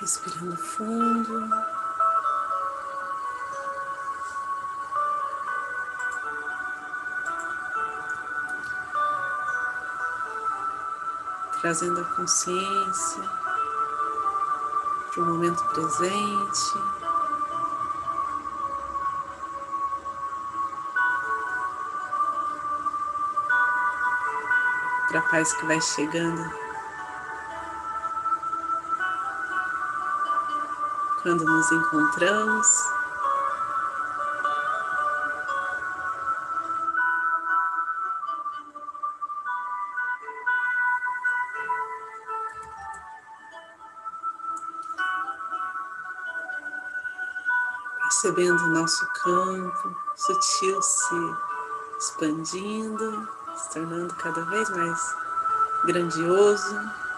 Respirando fundo. Trazendo a consciência para o momento presente. Para a paz que vai chegando quando nos encontramos. Percebendo o nosso campo sutil se expandindo, se tornando cada vez mais grandioso.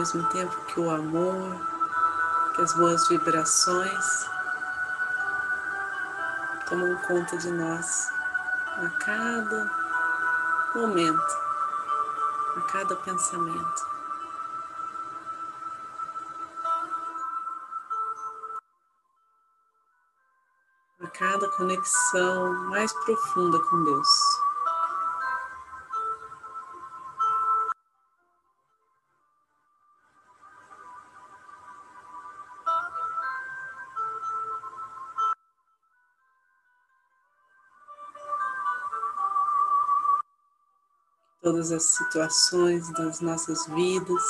Mesmo tempo que o amor, que as boas vibrações tomam conta de nós a cada momento, a cada pensamento. A cada conexão mais profunda com Deus. Todas as situações das nossas vidas,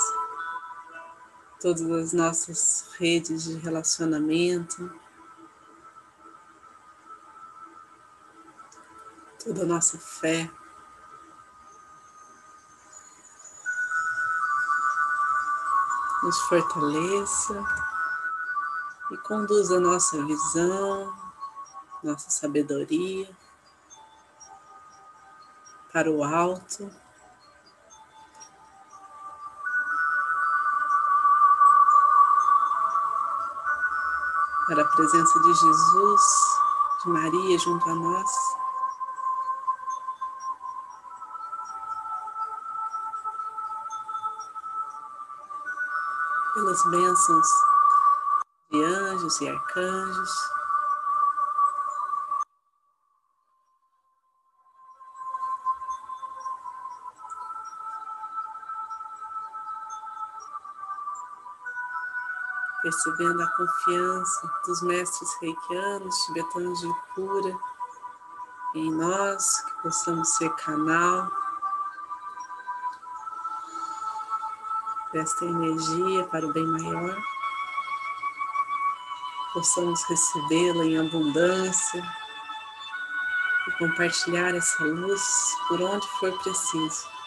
todas as nossas redes de relacionamento, toda a nossa fé. Nos fortaleça e conduza a nossa visão, nossa sabedoria para o alto. Para a presença de Jesus, de Maria junto a nós. Pelas bênçãos de anjos e arcanjos. Percebendo a confiança dos mestres reikianos, tibetanos de cura, em nós, que possamos ser canal desta energia para o bem maior, possamos recebê-la em abundância e compartilhar essa luz por onde for preciso.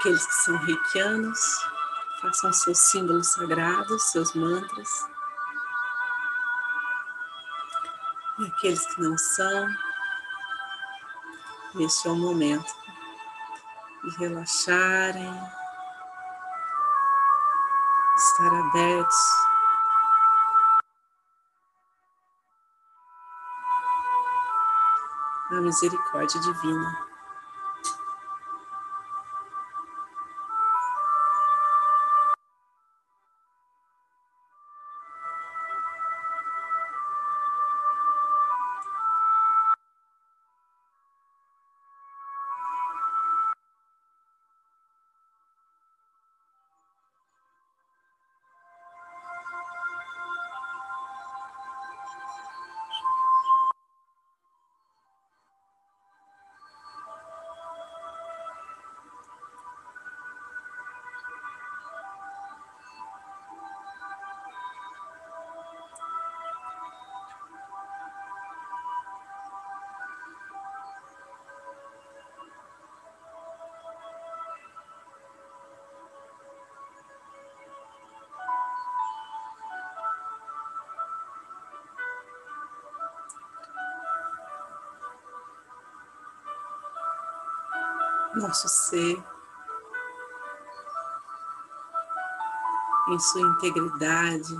Aqueles que são reikianos, façam seus símbolos sagrados, seus mantras. E aqueles que não são, este é o momento de relaxarem, estar abertos à misericórdia divina. Nosso ser em sua integridade.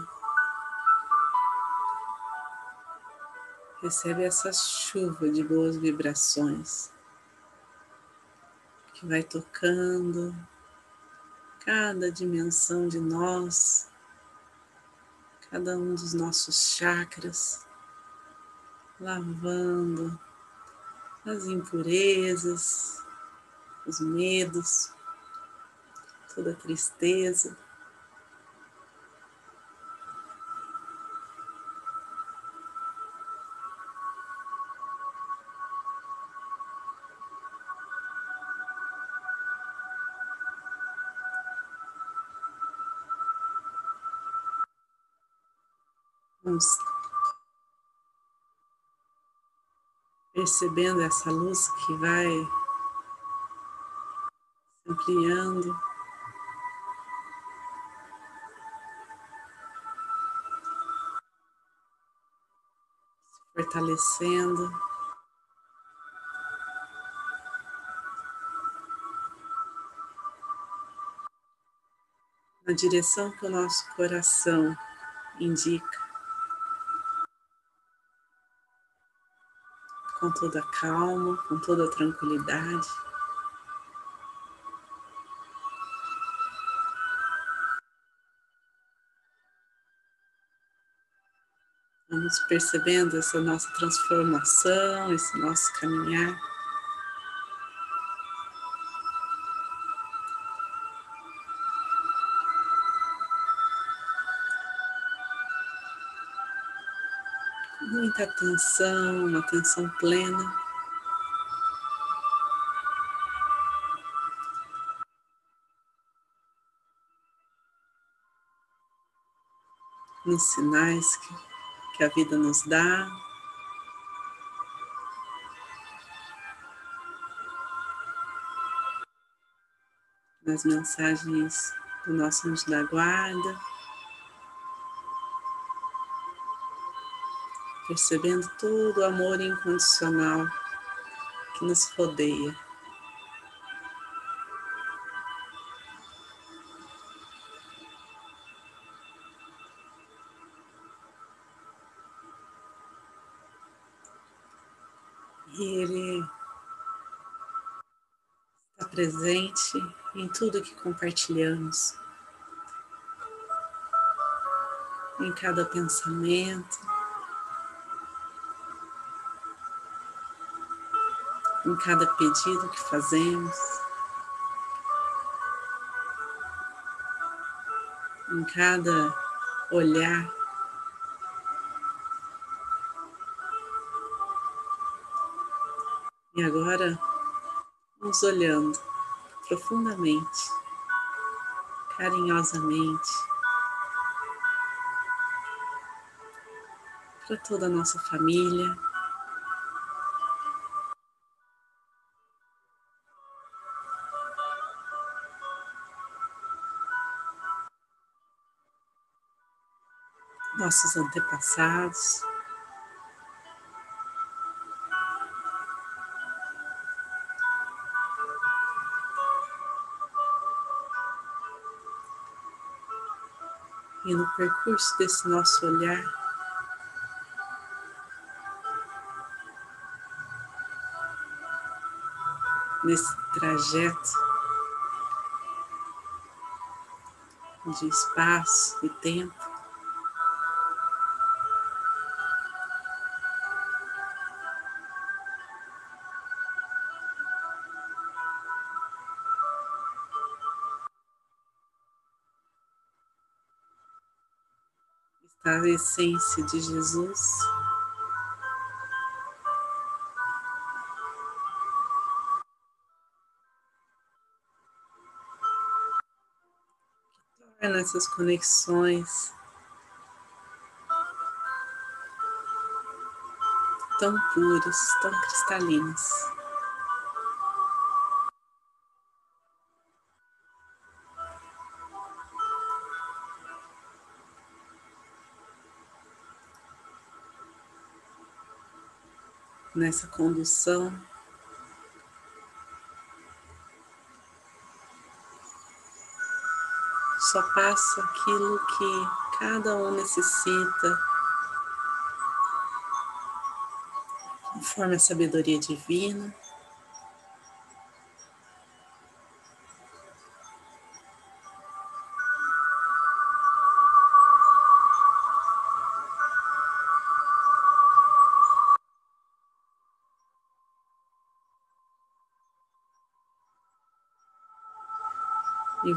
Recebe essa chuva de boas vibrações que vai tocando cada dimensão de nós, cada um dos nossos chakras, lavando as impurezas, os medos, toda a tristeza. Vamos percebendo essa luz que vai ampliando. Se fortalecendo. Na direção que o nosso coração indica. com toda calma, com toda tranquilidade. Vamos percebendo essa nossa transformação, esse nosso caminhar. muita atenção, uma atenção plena. Nos sinais que, que a vida nos dá. Nas mensagens do nosso anjo da guarda. percebendo todo o amor incondicional que nos rodeia. Presente em tudo que compartilhamos, em cada pensamento, em cada pedido que fazemos, em cada olhar. E agora, nos olhando profundamente, carinhosamente, para toda a nossa família. nossos antepassados. E no percurso desse nosso olhar, nesse trajeto de espaço e tempo, a essência de Jesus. Que torna essas conexões tão puras, tão cristalinas. Nessa condução. só passa aquilo que cada um necessita, conforme a sabedoria divina.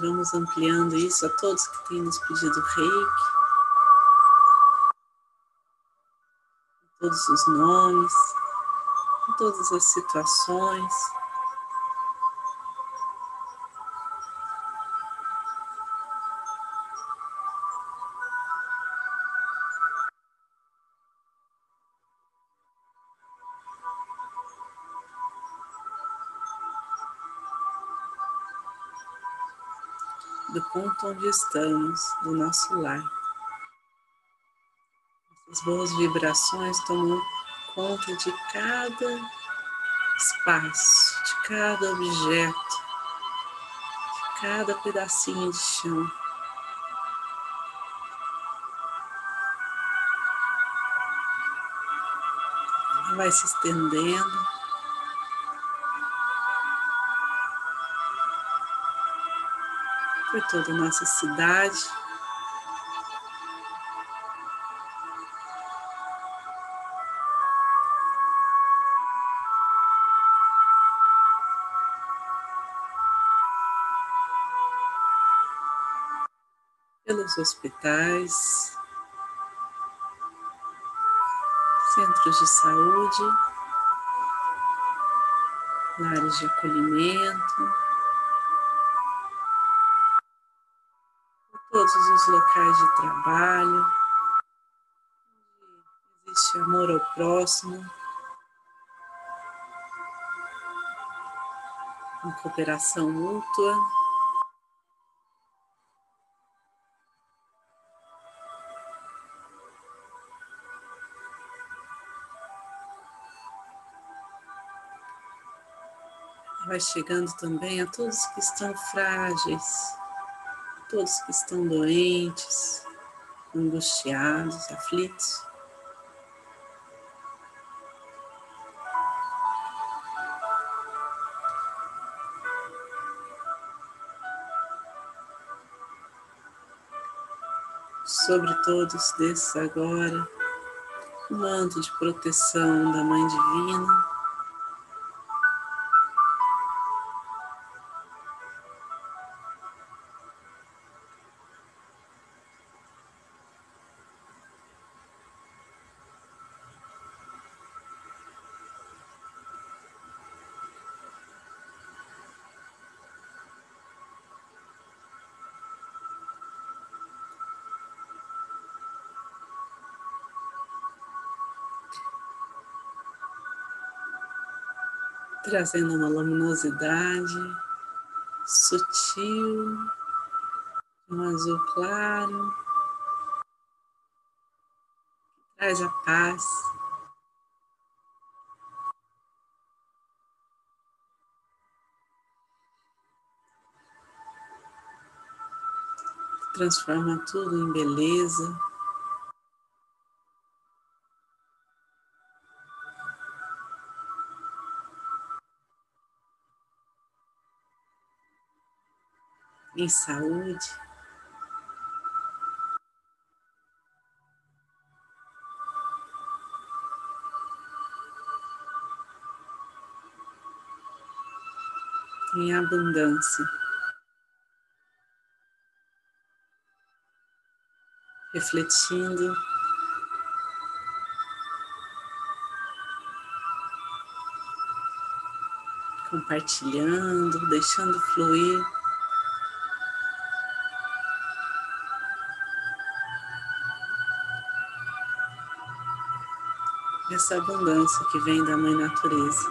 Vamos ampliando isso a todos que têm nos pedido reiki. Todos os nomes, em todas as situações. Onde estamos, do nosso lar. Essas boas vibrações tomam conta de cada espaço, de cada objeto, de cada pedacinho de chão. Vai se estendendo por toda a nossa cidade. Pelos hospitais, centros de saúde, lares de acolhimento. Todos os locais de trabalho, onde existe amor ao próximo, em cooperação mútua. Vai chegando também a todos que estão frágeis, todos que estão doentes, angustiados, aflitos. Sobre todos desses agora, o manto de proteção da Mãe Divina. Trazendo uma luminosidade sutil, um azul claro, traz a paz. Transforma tudo em beleza. Em saúde. Em abundância. Refletindo compartilhando, deixando fluir. Essa abundância que vem da Mãe Natureza.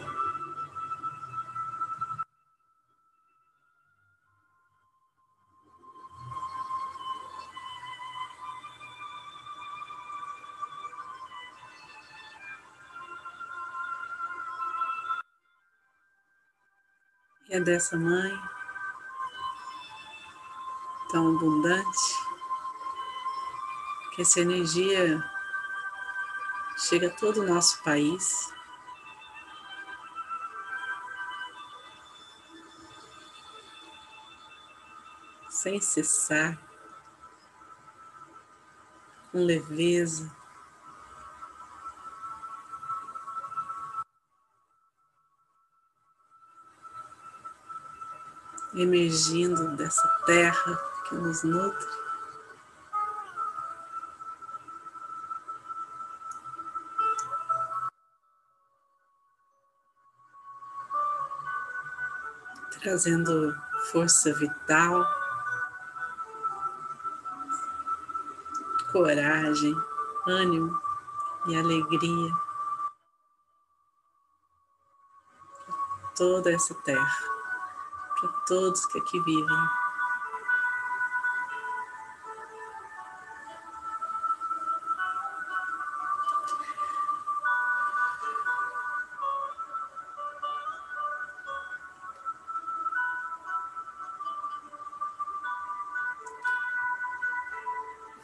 E é dessa mãe tão abundante que essa energia chega a todo o nosso país. Sem cessar, com leveza. Emergindo dessa terra que nos nutre. Trazendo força vital, coragem, ânimo e alegria para toda essa terra, para todos que aqui vivem.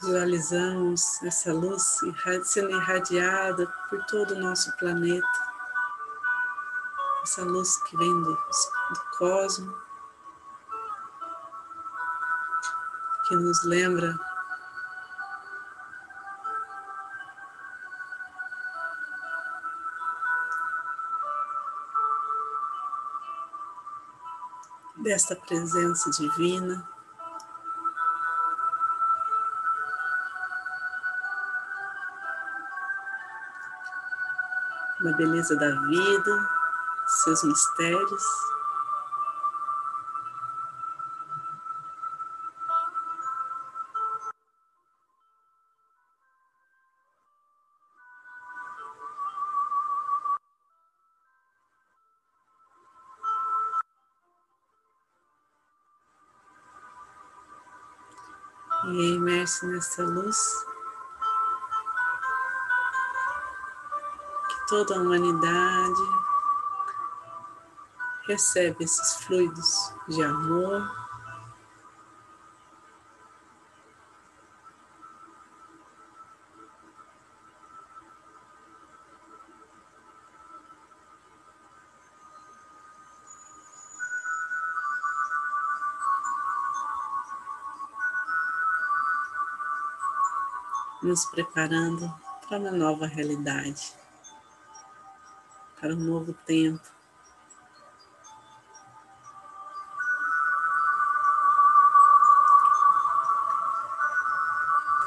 Visualizamos essa luz sendo irradiada por todo o nosso planeta, essa luz que vem do, do cosmos, que nos lembra desta presença divina. Uma beleza da vida, seus mistérios. E imerso nessa luz, toda a humanidade recebe esses fluidos de amor. Nos preparando para uma nova realidade para um novo tempo.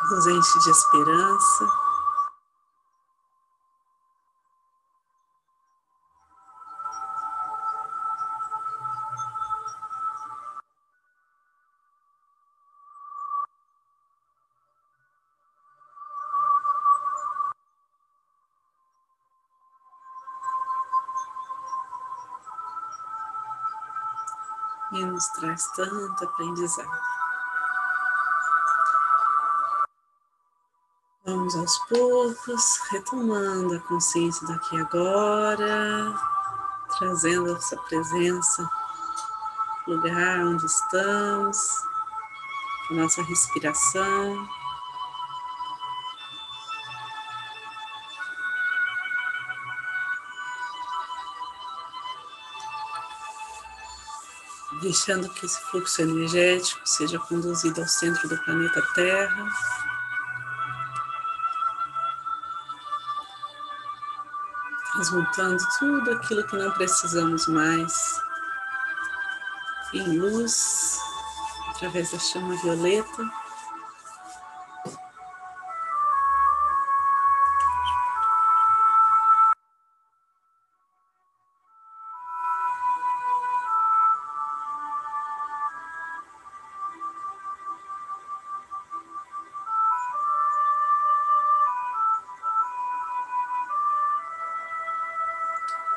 Nos enche de esperança. E nos traz tanto aprendizado. Vamos aos poucos, retomando a consciência daqui agora, trazendo essa presença lugar onde estamos, nossa respiração. Deixando que esse fluxo energético seja conduzido ao centro do planeta Terra. Transmutando tudo aquilo que não precisamos mais em luz, através da chama violeta.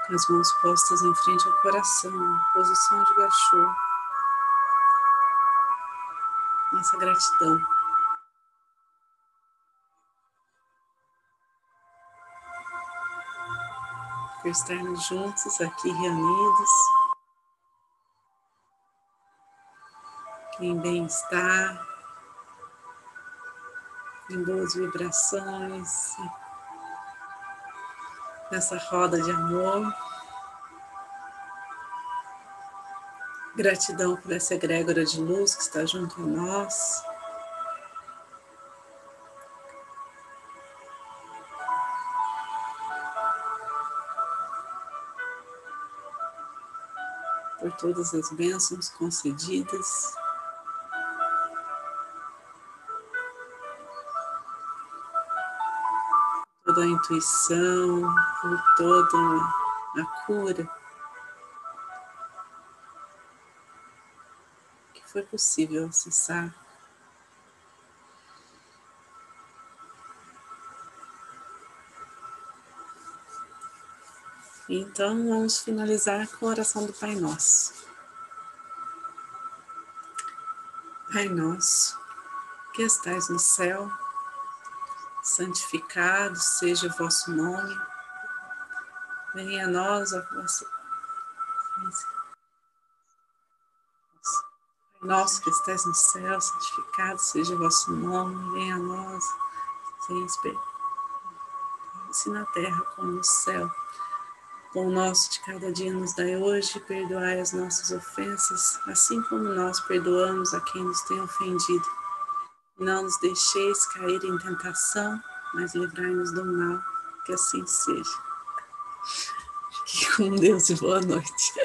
Com as mãos postas em frente ao coração, posição de gachô. Nossa gratidão. Por estarmos juntos aqui reunidos. em bem-estar, em boas vibrações, nessa roda de amor. Gratidão por essa egrégora de luz que está junto a nós. Por todas as bênçãos concedidas. Toda a intuição, por toda a cura. foi possível acessar. Então, vamos finalizar com a oração do Pai Nosso. Pai Nosso, que estais no céu, santificado seja o vosso nome, venha a nós a vossa Nosso que estás no céu, santificado seja o vosso nome, venha a nós, sem se na terra como no céu. O nosso de cada dia nos dai hoje, perdoai as nossas ofensas, assim como nós perdoamos a quem nos tem ofendido. Não nos deixeis cair em tentação, mas livrai-nos do mal, que assim seja. Fique com Deus e boa noite.